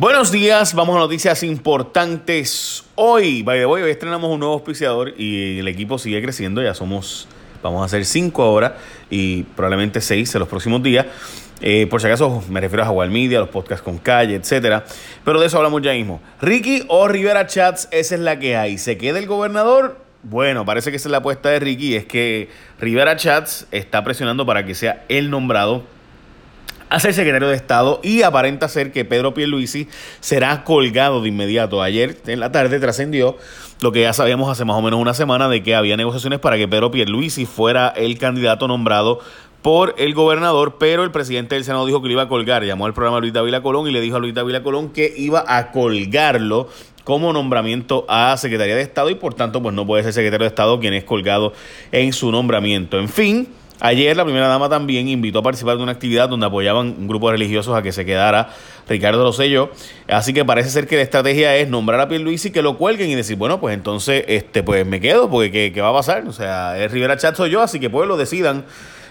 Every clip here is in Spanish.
Buenos días, vamos a noticias importantes. Hoy, by the hoy estrenamos un nuevo auspiciador y el equipo sigue creciendo, ya somos, vamos a hacer cinco ahora y probablemente seis en los próximos días. Eh, por si acaso me refiero a Jaguar Media, los podcasts con calle, etcétera. Pero de eso hablamos ya mismo. Ricky o Rivera Chats, esa es la que hay. ¿Se queda el gobernador? Bueno, parece que esa es la apuesta de Ricky. Es que Rivera Chats está presionando para que sea el nombrado a ser secretario de Estado y aparenta ser que Pedro Pierluisi será colgado de inmediato. Ayer en la tarde trascendió lo que ya sabíamos hace más o menos una semana de que había negociaciones para que Pedro Pierluisi fuera el candidato nombrado por el gobernador, pero el presidente del Senado dijo que lo iba a colgar. Llamó al programa Luis David Colón y le dijo a Luis David Colón que iba a colgarlo como nombramiento a Secretaría de Estado y por tanto pues no puede ser secretario de Estado quien es colgado en su nombramiento. En fin, Ayer la primera dama también invitó a participar de una actividad donde apoyaban un grupo de religiosos a que se quedara Ricardo Rosselló. Así que parece ser que la estrategia es nombrar a Pierluisi y que lo cuelguen y decir, bueno, pues entonces este pues me quedo porque ¿qué, va a pasar? O sea, es Rivera Chat soy yo, así que pues lo decidan.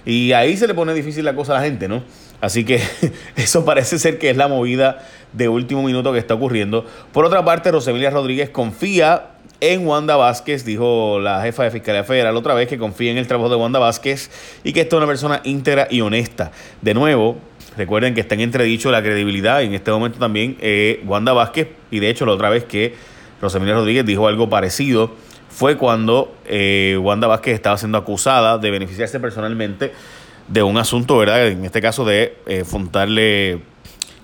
Y ahí se le pone difícil la cosa a la gente, ¿no? Así que eso parece ser que es la movida de último minuto que está ocurriendo. Por otra parte, Rosemilia Rodríguez confía en Wanda Vázquez, dijo la jefa de Fiscalía Federal otra vez que confía en el trabajo de Wanda Vázquez y que esta es una persona íntegra y honesta. De nuevo, recuerden que está en entredicho la credibilidad y en este momento también eh, Wanda Vázquez, y de hecho la otra vez que Rosemilia Rodríguez dijo algo parecido, fue cuando eh, Wanda Vázquez estaba siendo acusada de beneficiarse personalmente de un asunto, ¿verdad? En este caso de eh,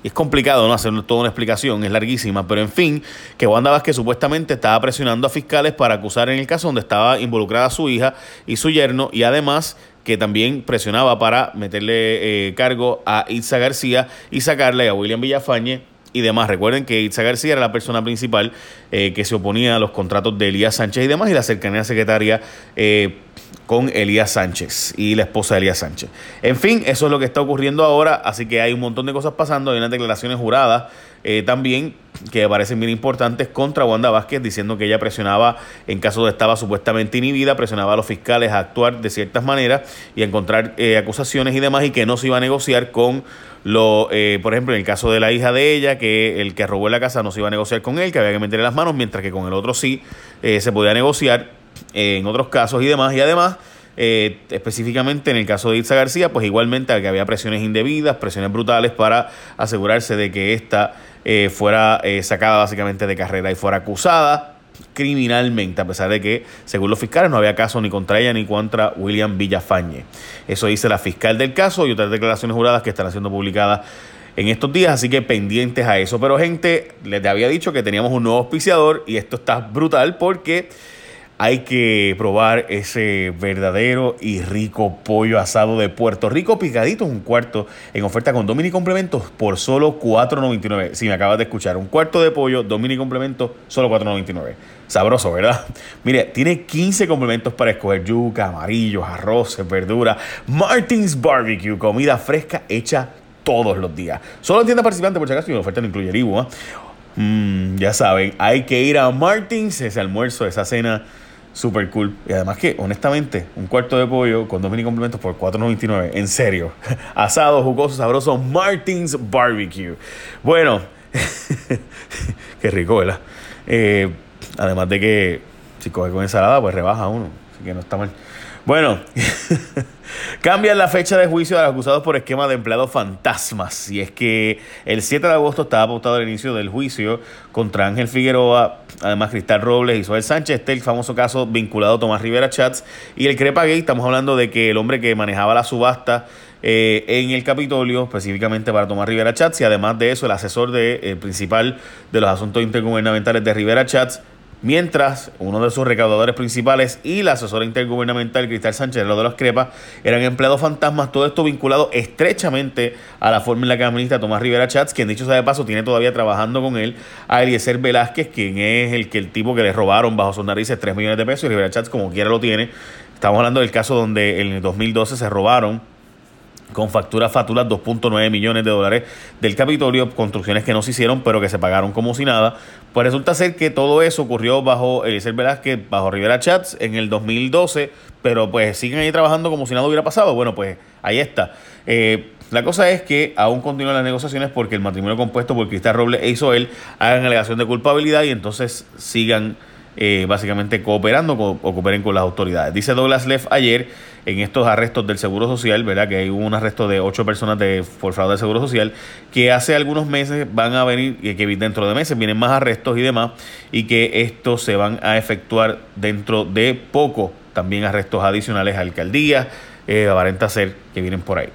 es complicado no hacer toda una explicación, es larguísima, pero en fin, que Wanda Vázquez supuestamente estaba presionando a fiscales para acusar en el caso donde estaba involucrada su hija y su yerno y además que también presionaba para meterle eh, cargo a Itza García y sacarle a William Villafañe y demás. Recuerden que Itza García era la persona principal eh, que se oponía a los contratos de Elías Sánchez y demás y la cercanía secretaria eh, con Elías Sánchez y la esposa de Elías Sánchez. En fin, eso es lo que está ocurriendo ahora, así que hay un montón de cosas pasando, hay unas declaraciones juradas eh, también que parecen bien importantes contra Wanda Vázquez, diciendo que ella presionaba, en caso de estaba supuestamente inhibida, presionaba a los fiscales a actuar de ciertas maneras y a encontrar eh, acusaciones y demás, y que no se iba a negociar con lo, eh, por ejemplo, en el caso de la hija de ella, que el que robó la casa no se iba a negociar con él, que había que meterle las manos, mientras que con el otro sí se podía negociar en otros casos y demás. Y además, eh, específicamente en el caso de Itza García, pues igualmente que había presiones indebidas, presiones brutales para asegurarse de que ésta eh, fuera eh, sacada básicamente de carrera y fuera acusada criminalmente, a pesar de que, según los fiscales, no había caso ni contra ella ni contra William Villafañe. Eso dice la fiscal del caso y otras declaraciones juradas que están siendo publicadas en estos días, así que pendientes a eso. Pero gente, les había dicho que teníamos un nuevo auspiciador y esto está brutal porque hay que probar ese verdadero y rico pollo asado de Puerto Rico picadito, un cuarto en oferta con Domini complementos por solo $4.99. Si me acabas de escuchar, un cuarto de pollo, Domini complementos, solo $4.99. Sabroso, ¿verdad? Mire, tiene 15 complementos para escoger yuca, amarillos, arroces, verduras. Martins Barbecue, comida fresca hecha todos los días. Solo en tienda participante, por si acaso, y la oferta no incluye el. ¿ah? Mm, ya saben, hay que ir a Martins, ese almuerzo, esa cena Super cool. Y además que, honestamente, un cuarto de pollo con dos mini complementos por $4.99. En serio. Asado, jugoso, sabroso. Martins Barbecue. Bueno. qué rico, ¿verdad? Eh, además de que si coge con ensalada, pues rebaja uno. Así que no está mal. Bueno, cambian la fecha de juicio de los acusados por esquema de empleados fantasmas. Y es que el 7 de agosto estaba apuntado el inicio del juicio contra Ángel Figueroa, además Cristal Robles y Isabel Sánchez. Este el famoso caso vinculado a Tomás Rivera Chats. Y el Crepa Gay, estamos hablando de que el hombre que manejaba la subasta eh, en el Capitolio, específicamente para Tomás Rivera Chats, y además de eso, el asesor de, eh, principal de los asuntos intergubernamentales de Rivera Chats mientras uno de sus recaudadores principales y la asesora intergubernamental Cristal Sánchez, lo de los Crepas, eran empleados fantasmas, todo esto vinculado estrechamente a la forma en la que administra Tomás Rivera Chats, quien dicho sea de paso tiene todavía trabajando con él a Eliezer Velázquez, quien es el que el tipo que le robaron bajo sus narices 3 millones de pesos y Rivera Chats como quiera lo tiene. Estamos hablando del caso donde en el 2012 se robaron con facturas fatulas 2.9 millones de dólares del Capitolio, construcciones que no se hicieron pero que se pagaron como si nada. Pues resulta ser que todo eso ocurrió bajo Eliezer Velázquez, bajo Rivera Chats en el 2012, pero pues siguen ahí trabajando como si nada hubiera pasado. Bueno, pues ahí está. Eh, La cosa es que aún continúan las negociaciones porque el matrimonio compuesto por Cristal Robles e Isoel hagan alegación de culpabilidad y entonces sigan eh, básicamente cooperando o cooperen con las autoridades. Dice Douglas Leff ayer en estos arrestos del Seguro Social, ¿verdad? Que hay un arresto de ocho personas de, por del Seguro Social, que hace algunos meses van a venir, que dentro de meses vienen más arrestos y demás, y que estos se van a efectuar dentro de poco, también arrestos adicionales a alcaldías, eh, aparenta ser que vienen por ahí.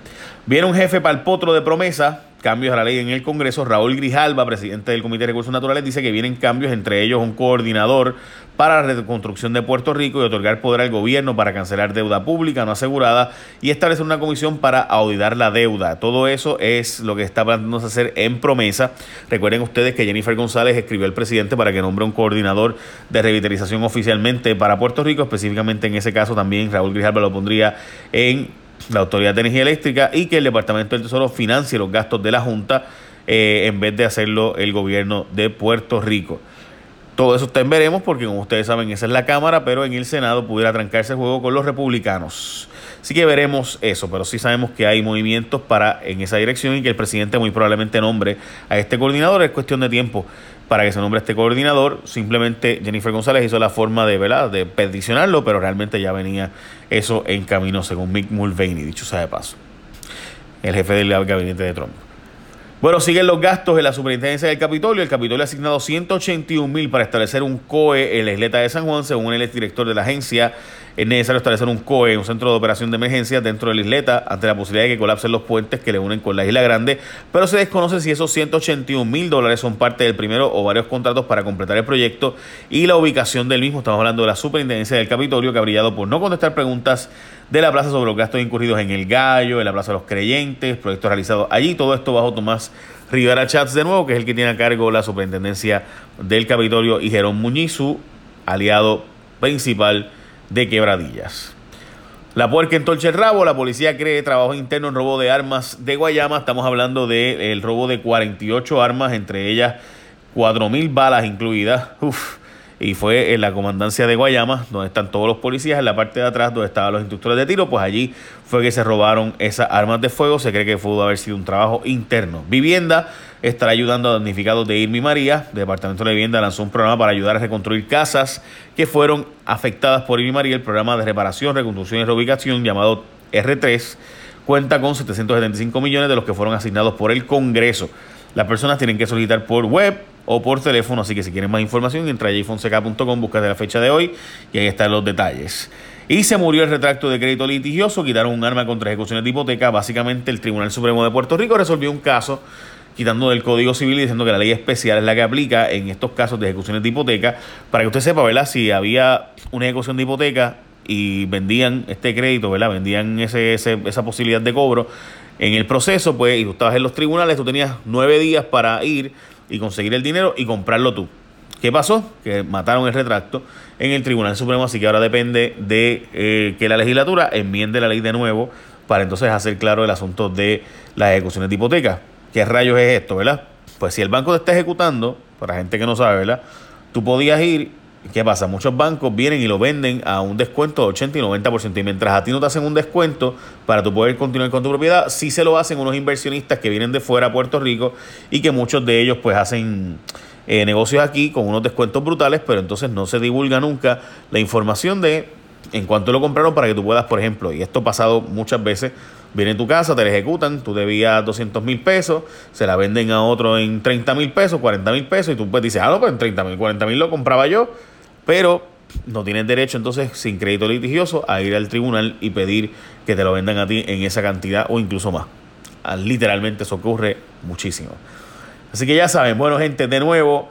Viene un jefe para el potro de promesa, cambios a la ley en el Congreso. Raúl Grijalba, presidente del Comité de Recursos Naturales, dice que vienen cambios, entre ellos un coordinador para la reconstrucción de Puerto Rico y otorgar poder al gobierno para cancelar deuda pública no asegurada y establecer una comisión para auditar la deuda. Todo eso es lo que está planteándose hacer en promesa. Recuerden ustedes que Jennifer González escribió al presidente para que nombre un coordinador de revitalización oficialmente para Puerto Rico, específicamente en ese caso también Raúl Grijalba lo pondría en la Autoridad de Energía Eléctrica y que el Departamento del Tesoro financie los gastos de la Junta eh, en vez de hacerlo el gobierno de Puerto Rico. Todo eso está en veremos porque como ustedes saben esa es la Cámara, pero en el Senado pudiera trancarse el juego con los republicanos. Así que veremos eso, pero sí sabemos que hay movimientos para en esa dirección y que el presidente muy probablemente nombre a este coordinador. Es cuestión de tiempo para que se nombre este coordinador. Simplemente Jennifer González hizo la forma de, ¿verdad? de peticionarlo, pero realmente ya venía eso en camino, según Mick Mulvaney, dicho sea de paso, el jefe del gabinete de Trump. Bueno, siguen los gastos en la superintendencia del Capitolio. El Capitolio ha asignado 181 mil para establecer un COE en la isleta de San Juan, según el director de la agencia es necesario establecer un COE, un centro de operación de emergencia dentro de la isleta ante la posibilidad de que colapsen los puentes que le unen con la isla grande, pero se desconoce si esos 181 mil dólares son parte del primero o varios contratos para completar el proyecto y la ubicación del mismo. Estamos hablando de la superintendencia del Capitolio que ha brillado por no contestar preguntas de la plaza sobre los gastos incurridos en el Gallo, en la Plaza de los Creyentes, proyectos realizados allí, todo esto bajo Tomás Rivera Chats de nuevo, que es el que tiene a cargo la superintendencia del Capitolio, y Jerón Muñizu, aliado principal de quebradillas. La puerca entorcha el rabo, la policía cree trabajo interno en robo de armas de Guayama. Estamos hablando del robo de 48 armas, entre ellas 4.000 balas incluidas. Uf, y fue en la comandancia de Guayama, donde están todos los policías, en la parte de atrás donde estaban los instructores de tiro, pues allí fue que se robaron esas armas de fuego. Se cree que pudo haber sido un trabajo interno. Vivienda estará ayudando a damnificados de Irmi María. El Departamento de Vivienda lanzó un programa para ayudar a reconstruir casas que fueron afectadas por Irmi María. El programa de reparación, reconstrucción y reubicación llamado R3 cuenta con 775 millones de los que fueron asignados por el Congreso. Las personas tienen que solicitar por web o por teléfono, así que si quieren más información, entra a jfonseca.com, busca de la fecha de hoy y ahí están los detalles. Y se murió el retracto de crédito litigioso, quitaron un arma contra ejecuciones de hipoteca. Básicamente el Tribunal Supremo de Puerto Rico resolvió un caso quitando del Código Civil y diciendo que la ley especial es la que aplica en estos casos de ejecuciones de hipoteca, para que usted sepa, ¿verdad? Si había una ejecución de hipoteca y vendían este crédito, ¿verdad? Vendían ese, esa posibilidad de cobro en el proceso, pues, y tú estabas en los tribunales, tú tenías nueve días para ir y conseguir el dinero y comprarlo tú. ¿Qué pasó? Que mataron el retracto en el Tribunal Supremo, así que ahora depende de eh, que la legislatura enmiende la ley de nuevo para entonces hacer claro el asunto de las ejecuciones de hipoteca. ¿Qué rayos es esto, verdad? Pues si el banco te está ejecutando, para gente que no sabe, ¿verdad? Tú podías ir ¿Qué pasa? Muchos bancos vienen y lo venden a un descuento de 80 y 90%. Y mientras a ti no te hacen un descuento para tú poder continuar con tu propiedad, sí se lo hacen unos inversionistas que vienen de fuera a Puerto Rico y que muchos de ellos pues hacen eh, negocios aquí con unos descuentos brutales, pero entonces no se divulga nunca la información de en cuánto lo compraron para que tú puedas, por ejemplo, y esto ha pasado muchas veces, viene a tu casa, te la ejecutan, tú debías 200 mil pesos, se la venden a otro en 30 mil pesos, 40 mil pesos, y tú pues dices, ah, no, pues en 30 mil, 40 mil lo compraba yo, pero no tienes derecho entonces sin crédito litigioso a ir al tribunal y pedir que te lo vendan a ti en esa cantidad o incluso más. Ah, literalmente eso ocurre muchísimo. Así que ya saben, bueno gente, de nuevo,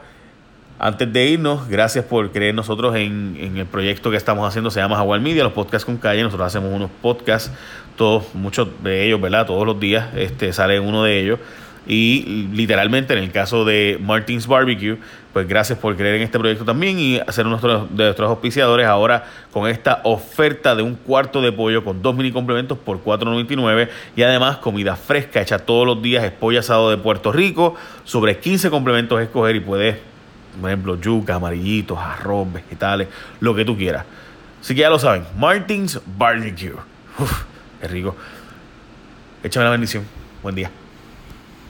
antes de irnos, gracias por creer nosotros en, en el proyecto que estamos haciendo, se llama Jaguar Media, los podcasts con calle, nosotros hacemos unos podcasts, todos, muchos de ellos, ¿verdad? Todos los días este, sale uno de ellos. Y literalmente en el caso de Martins Barbecue, pues gracias por creer en este proyecto también y hacer uno de nuestros auspiciadores ahora con esta oferta de un cuarto de pollo con dos mini complementos por $4.99 y además comida fresca hecha todos los días, es pollo asado de Puerto Rico, sobre 15 complementos escoger y puedes, por ejemplo, yuca, amarillitos, arroz, vegetales, lo que tú quieras. Así que ya lo saben, Martins Barbecue. Uf, es rico. Échame la bendición. Buen día.